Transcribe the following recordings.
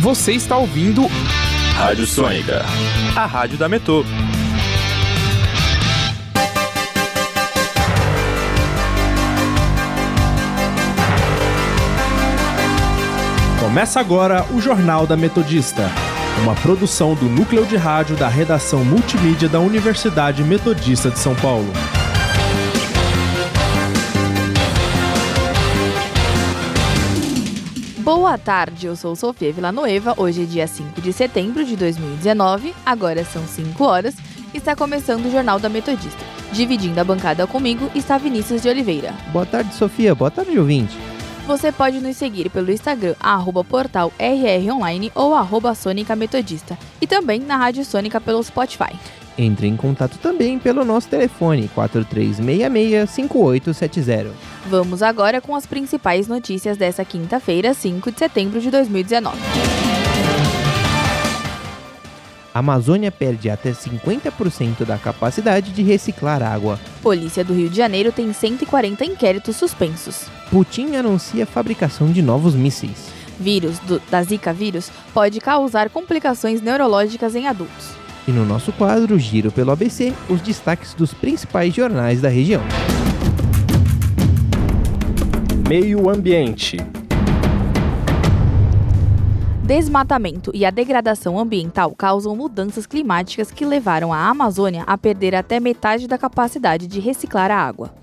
Você está ouvindo Rádio Sônica, a rádio da Metô. Começa agora o Jornal da Metodista, uma produção do núcleo de rádio da redação multimídia da Universidade Metodista de São Paulo. Boa tarde, eu sou Sofia Villanueva. Hoje é dia 5 de setembro de 2019, agora são 5 horas. Está começando o Jornal da Metodista. Dividindo a bancada comigo está Vinícius de Oliveira. Boa tarde, Sofia. Boa tarde, ouvinte. Você pode nos seguir pelo Instagram, arroba portal RROnline ou arroba Sônica Metodista. E também na Rádio Sônica pelo Spotify. Entre em contato também pelo nosso telefone 4366-5870. Vamos agora com as principais notícias dessa quinta-feira, 5 de setembro de 2019. A Amazônia perde até 50% da capacidade de reciclar água. Polícia do Rio de Janeiro tem 140 inquéritos suspensos. Putin anuncia a fabricação de novos mísseis. Vírus do, da Zika vírus pode causar complicações neurológicas em adultos. E no nosso quadro Giro pelo ABC, os destaques dos principais jornais da região. Meio Ambiente. Desmatamento e a degradação ambiental causam mudanças climáticas que levaram a Amazônia a perder até metade da capacidade de reciclar a água.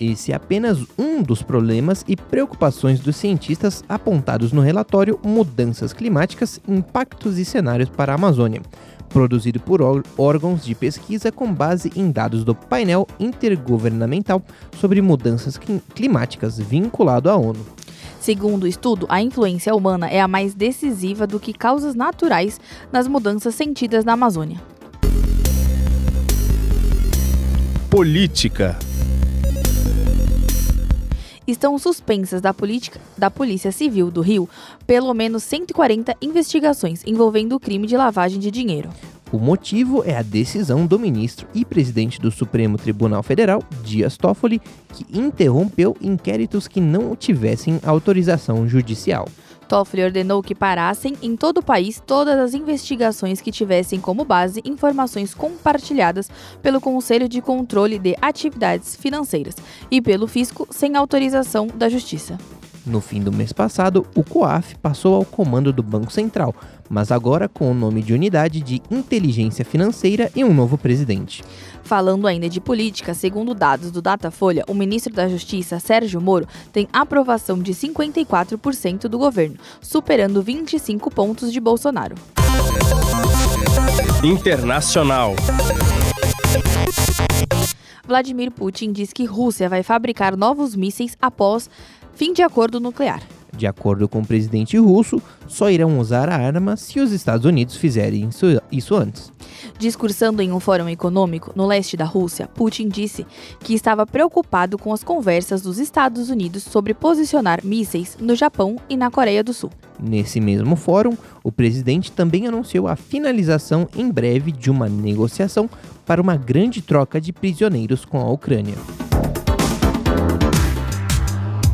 Esse é apenas um dos problemas e preocupações dos cientistas apontados no relatório Mudanças Climáticas, Impactos e Cenários para a Amazônia, produzido por órgãos de pesquisa com base em dados do painel intergovernamental sobre mudanças climáticas vinculado à ONU. Segundo o estudo, a influência humana é a mais decisiva do que causas naturais nas mudanças sentidas na Amazônia. Política estão suspensas da, política, da Polícia Civil do Rio pelo menos 140 investigações envolvendo o crime de lavagem de dinheiro. O motivo é a decisão do ministro e presidente do Supremo Tribunal Federal, Dias Toffoli, que interrompeu inquéritos que não tivessem autorização judicial. Toffoli ordenou que parassem em todo o país todas as investigações que tivessem como base informações compartilhadas pelo Conselho de Controle de Atividades Financeiras e pelo Fisco sem autorização da Justiça. No fim do mês passado, o COAF passou ao comando do Banco Central, mas agora com o nome de Unidade de Inteligência Financeira e um novo presidente. Falando ainda de política, segundo dados do Datafolha, o ministro da Justiça, Sérgio Moro, tem aprovação de 54% do governo, superando 25 pontos de Bolsonaro. Internacional. Vladimir Putin diz que Rússia vai fabricar novos mísseis após fim de acordo nuclear. De acordo com o presidente russo, só irão usar a arma se os Estados Unidos fizerem isso, antes. Discursando em um fórum econômico no leste da Rússia, Putin disse que estava preocupado com as conversas dos Estados Unidos sobre posicionar mísseis no Japão e na Coreia do Sul. Nesse mesmo fórum, o presidente também anunciou a finalização em breve de uma negociação para uma grande troca de prisioneiros com a Ucrânia.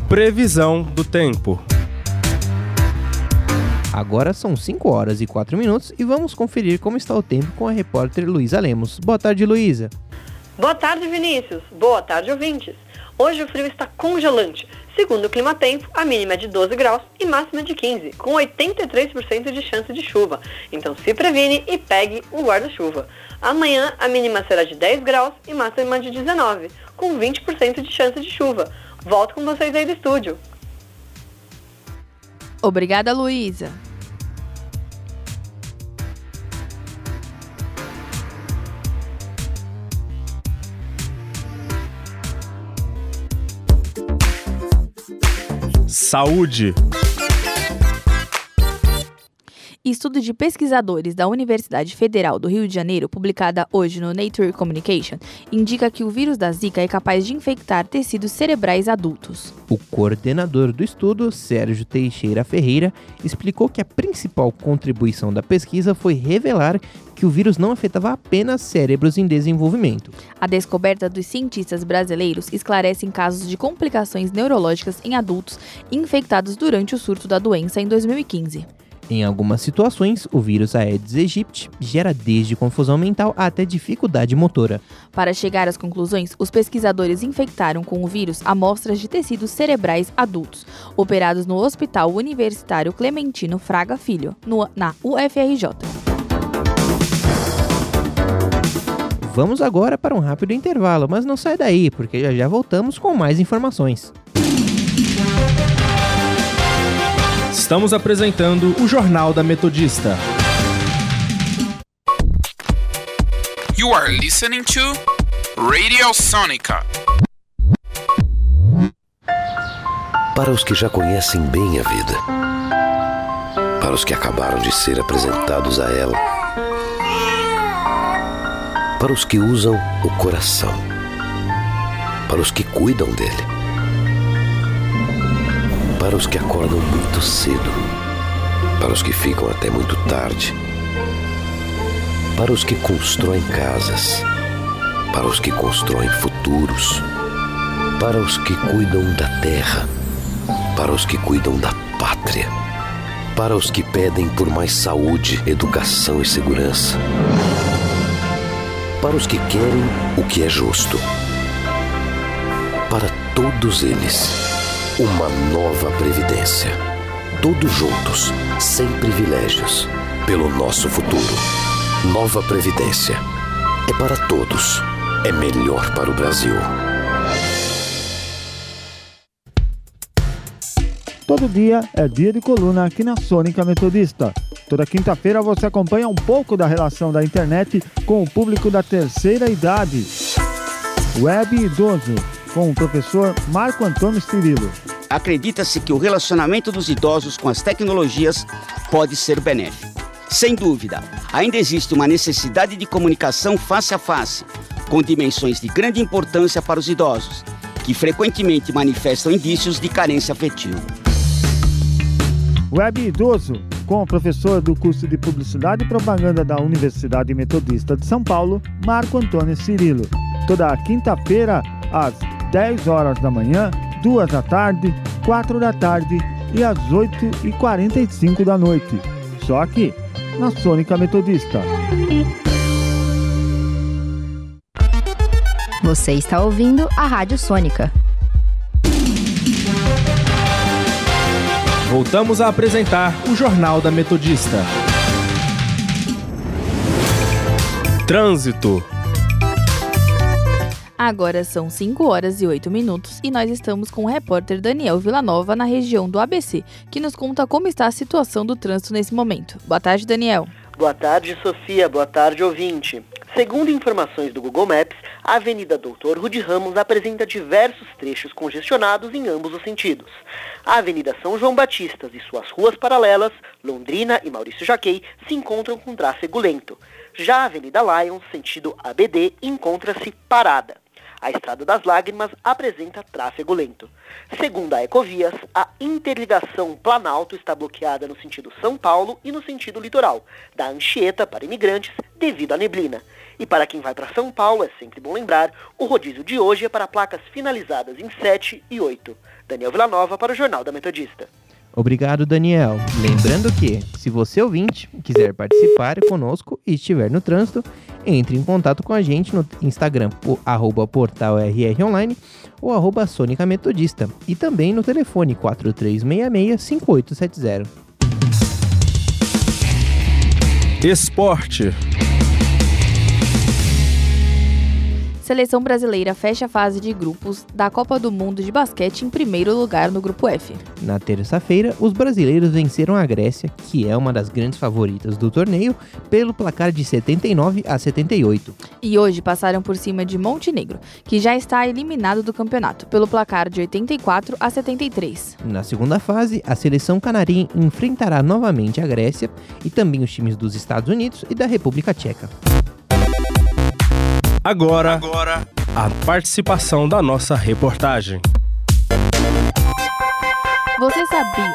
Previsão do tempo. Agora são 5 horas e 4 minutos e vamos conferir como está o tempo com a repórter Luísa Lemos. Boa tarde, Luísa. Boa tarde, Vinícius. Boa tarde, ouvintes. Hoje o frio está congelante. Segundo o Clima Tempo, a mínima é de 12 graus e máxima de 15, com 83% de chance de chuva. Então se previne e pegue o guarda-chuva. Amanhã a mínima será de 10 graus e máxima de 19, com 20% de chance de chuva. Volto com vocês aí do estúdio. Obrigada, Luísa. Saúde. Estudo de pesquisadores da Universidade Federal do Rio de Janeiro, publicada hoje no Nature Communication, indica que o vírus da Zika é capaz de infectar tecidos cerebrais adultos. O coordenador do estudo, Sérgio Teixeira Ferreira, explicou que a principal contribuição da pesquisa foi revelar que o vírus não afetava apenas cérebros em desenvolvimento. A descoberta dos cientistas brasileiros esclarece casos de complicações neurológicas em adultos infectados durante o surto da doença em 2015. Em algumas situações, o vírus Aedes aegypti gera desde confusão mental até dificuldade motora. Para chegar às conclusões, os pesquisadores infectaram com o vírus amostras de tecidos cerebrais adultos, operados no Hospital Universitário Clementino Fraga Filho, no, na UFRJ. Vamos agora para um rápido intervalo, mas não sai daí, porque já já voltamos com mais informações. Estamos apresentando o Jornal da Metodista. You are listening to Radio Sonica. Para os que já conhecem bem a vida, para os que acabaram de ser apresentados a ela, para os que usam o coração, para os que cuidam dele, para os que acordam muito cedo, para os que ficam até muito tarde, para os que constroem casas, para os que constroem futuros, para os que cuidam da terra, para os que cuidam da pátria, para os que pedem por mais saúde, educação e segurança, para os que querem o que é justo. Para todos eles, uma nova previdência. Todos juntos, sem privilégios, pelo nosso futuro. Nova Previdência. É para todos. É melhor para o Brasil. Todo dia é dia de coluna aqui na Sônica Metodista. Toda quinta-feira você acompanha um pouco da relação da internet com o público da terceira idade. Web Idoso, com o professor Marco Antônio Cirilo. Acredita-se que o relacionamento dos idosos com as tecnologias pode ser benéfico. Sem dúvida, ainda existe uma necessidade de comunicação face a face, com dimensões de grande importância para os idosos, que frequentemente manifestam indícios de carência afetiva. Web Idoso, com o professor do curso de Publicidade e Propaganda da Universidade Metodista de São Paulo, Marco Antônio Cirilo. Toda quinta-feira, às 10 horas da manhã, 2 da tarde, 4 da tarde e às 8h45 da noite. Só aqui, na Sônica Metodista. Você está ouvindo a Rádio Sônica. Voltamos a apresentar o Jornal da Metodista. Trânsito. Agora são 5 horas e 8 minutos e nós estamos com o repórter Daniel Villanova na região do ABC, que nos conta como está a situação do trânsito nesse momento. Boa tarde, Daniel. Boa tarde, Sofia. Boa tarde, ouvinte. Segundo informações do Google Maps, a Avenida Doutor Rude Ramos apresenta diversos trechos congestionados em ambos os sentidos. A Avenida São João Batista e suas ruas paralelas, Londrina e Maurício Jaquei, se encontram com tráfego lento. Já a Avenida Lions, sentido ABD, encontra-se parada. A Estrada das Lágrimas apresenta tráfego lento. Segundo a Ecovias, a interligação Planalto está bloqueada no sentido São Paulo e no sentido litoral, da Anchieta para imigrantes devido à neblina. E para quem vai para São Paulo, é sempre bom lembrar, o rodízio de hoje é para placas finalizadas em 7 e 8. Daniel Villanova para o Jornal da Metodista. Obrigado, Daniel. Lembrando que, se você ouvinte quiser participar conosco e estiver no trânsito, entre em contato com a gente no Instagram, arroba portal RR Online ou arroba Sônica Metodista e também no telefone 4366-5870. Esporte. Seleção brasileira fecha a fase de grupos da Copa do Mundo de Basquete em primeiro lugar no grupo F. Na terça-feira, os brasileiros venceram a Grécia, que é uma das grandes favoritas do torneio, pelo placar de 79 a 78. E hoje passaram por cima de Montenegro, que já está eliminado do campeonato, pelo placar de 84 a 73. Na segunda fase, a seleção canarinha enfrentará novamente a Grécia e também os times dos Estados Unidos e da República Tcheca. Agora, Agora, a participação da nossa reportagem. Você sabia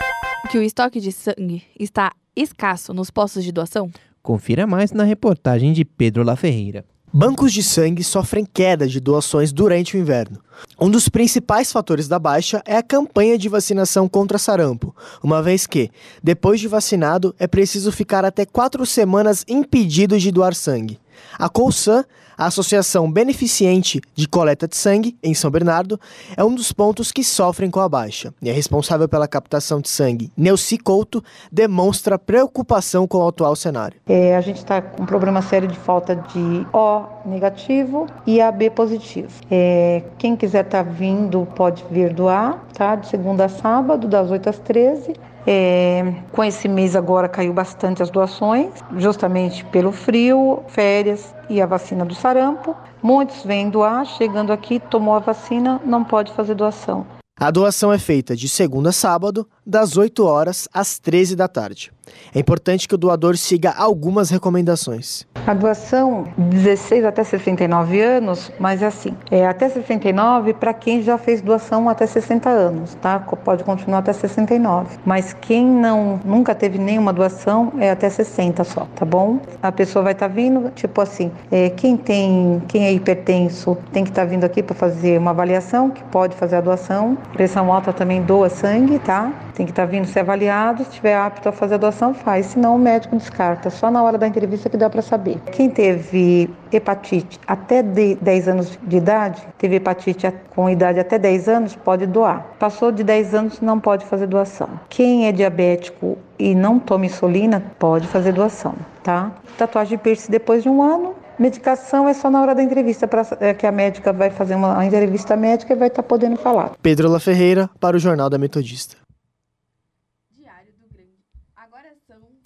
que o estoque de sangue está escasso nos postos de doação? Confira mais na reportagem de Pedro La Ferreira. Bancos de sangue sofrem queda de doações durante o inverno. Um dos principais fatores da baixa é a campanha de vacinação contra sarampo, uma vez que, depois de vacinado, é preciso ficar até quatro semanas impedido de doar sangue. A Colsan, a Associação Beneficente de Coleta de Sangue, em São Bernardo, é um dos pontos que sofrem com a baixa. E a responsável pela captação de sangue, Neuci Couto, demonstra preocupação com o atual cenário. É, a gente está com um problema sério de falta de O negativo e AB positivo. É, quem quiser estar tá vindo pode vir doar, tá? De segunda a sábado, das 8 às 13 é, com esse mês agora caiu bastante as doações, justamente pelo frio, férias e a vacina do sarampo. Muitos vêm doar, chegando aqui, tomou a vacina, não pode fazer doação. A doação é feita de segunda a sábado, das 8 horas às 13 da tarde. É importante que o doador siga algumas recomendações. A doação 16 até 69 anos, mas é assim, é até 69 para quem já fez doação até 60 anos, tá? Pode continuar até 69. Mas quem não nunca teve nenhuma doação é até 60 só, tá bom? A pessoa vai estar tá vindo, tipo assim, é, quem tem, quem é hipertenso tem que estar tá vindo aqui para fazer uma avaliação, que pode fazer a doação. Pressão alta também doa sangue, tá? Tem que estar tá vindo ser avaliado, se estiver apto a fazer a doação, faz, senão o médico descarta. Só na hora da entrevista que dá para saber. Quem teve hepatite até 10 anos de idade, teve hepatite com idade até 10 anos, pode doar. Passou de 10 anos, não pode fazer doação. Quem é diabético e não toma insulina, pode fazer doação, tá? Tatuagem de piercing depois de um ano, Medicação é só na hora da entrevista, pra, é, que a médica vai fazer uma, uma entrevista médica e vai estar tá podendo falar. Pedro La Ferreira, para o Jornal da Metodista.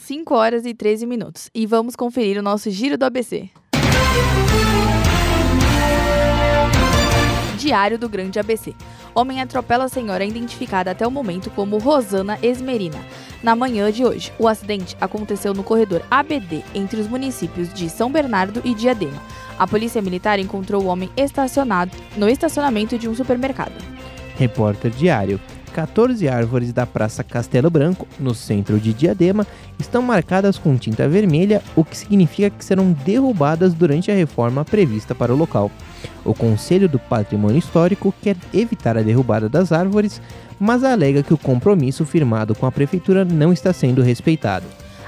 5 horas e 13 minutos. E vamos conferir o nosso giro do ABC. Diário do Grande ABC. Homem atropela a senhora identificada até o momento como Rosana Esmerina. Na manhã de hoje, o acidente aconteceu no corredor ABD entre os municípios de São Bernardo e Diadema. A polícia militar encontrou o homem estacionado no estacionamento de um supermercado. Repórter Diário. 14 árvores da Praça Castelo Branco, no centro de Diadema, estão marcadas com tinta vermelha, o que significa que serão derrubadas durante a reforma prevista para o local. O Conselho do Patrimônio Histórico quer evitar a derrubada das árvores, mas alega que o compromisso firmado com a prefeitura não está sendo respeitado.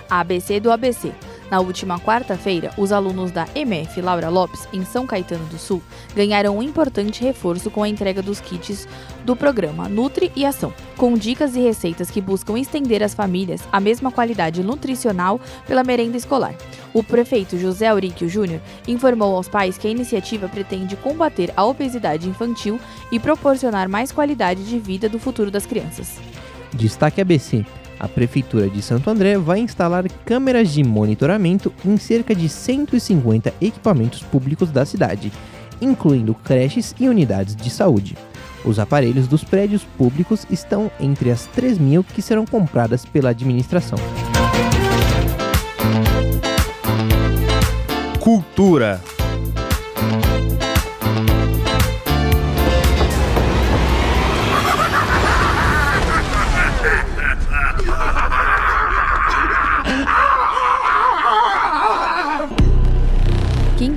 ABC do ABC. Na última quarta-feira, os alunos da MF Laura Lopes, em São Caetano do Sul, ganharam um importante reforço com a entrega dos kits do programa Nutri e Ação, com dicas e receitas que buscam estender às famílias a mesma qualidade nutricional pela merenda escolar. O prefeito José Auríquio Júnior informou aos pais que a iniciativa pretende combater a obesidade infantil e proporcionar mais qualidade de vida do futuro das crianças. Destaque ABC. A Prefeitura de Santo André vai instalar câmeras de monitoramento em cerca de 150 equipamentos públicos da cidade, incluindo creches e unidades de saúde. Os aparelhos dos prédios públicos estão entre as 3 mil que serão compradas pela administração. Cultura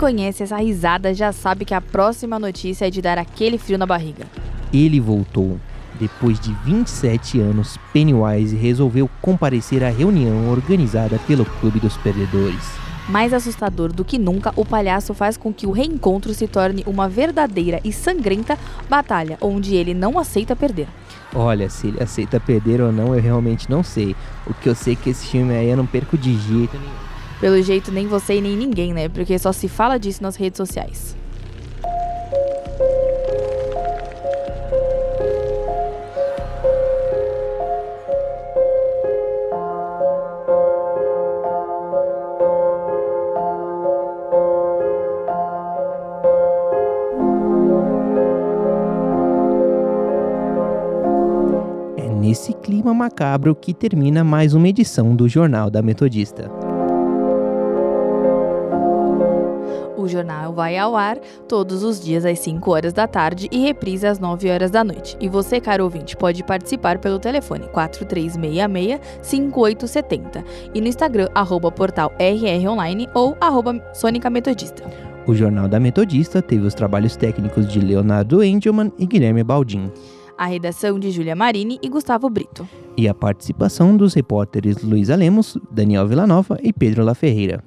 conhece essa risada já sabe que a próxima notícia é de dar aquele frio na barriga. Ele voltou. Depois de 27 anos, Pennywise resolveu comparecer à reunião organizada pelo Clube dos Perdedores. Mais assustador do que nunca, o palhaço faz com que o reencontro se torne uma verdadeira e sangrenta batalha, onde ele não aceita perder. Olha, se ele aceita perder ou não, eu realmente não sei. O que eu sei é que esse filme aí eu não perco de jeito nenhum. Pelo jeito, nem você e nem ninguém, né? Porque só se fala disso nas redes sociais. É nesse clima macabro que termina mais uma edição do Jornal da Metodista. O jornal vai ao ar todos os dias às 5 horas da tarde e reprisa às 9 horas da noite. E você, caro ouvinte, pode participar pelo telefone 4366-5870 e no Instagram, arroba portal RR Online ou arroba Sônica Metodista. O Jornal da Metodista teve os trabalhos técnicos de Leonardo Engelman e Guilherme Baldin. A redação de Júlia Marini e Gustavo Brito. E a participação dos repórteres Luísa Lemos, Daniel Villanova e Pedro La Ferreira.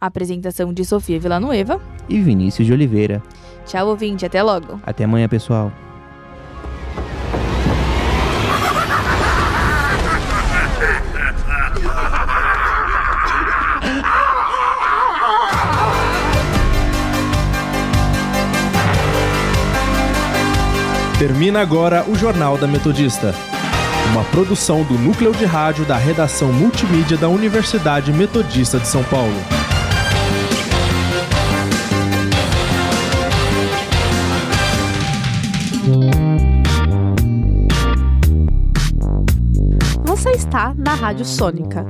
A apresentação de Sofia Villanueva e Vinícius de Oliveira. Tchau, ouvinte. Até logo. Até amanhã, pessoal. Termina agora o Jornal da Metodista. Uma produção do núcleo de rádio da redação multimídia da Universidade Metodista de São Paulo. Rádio Sônica.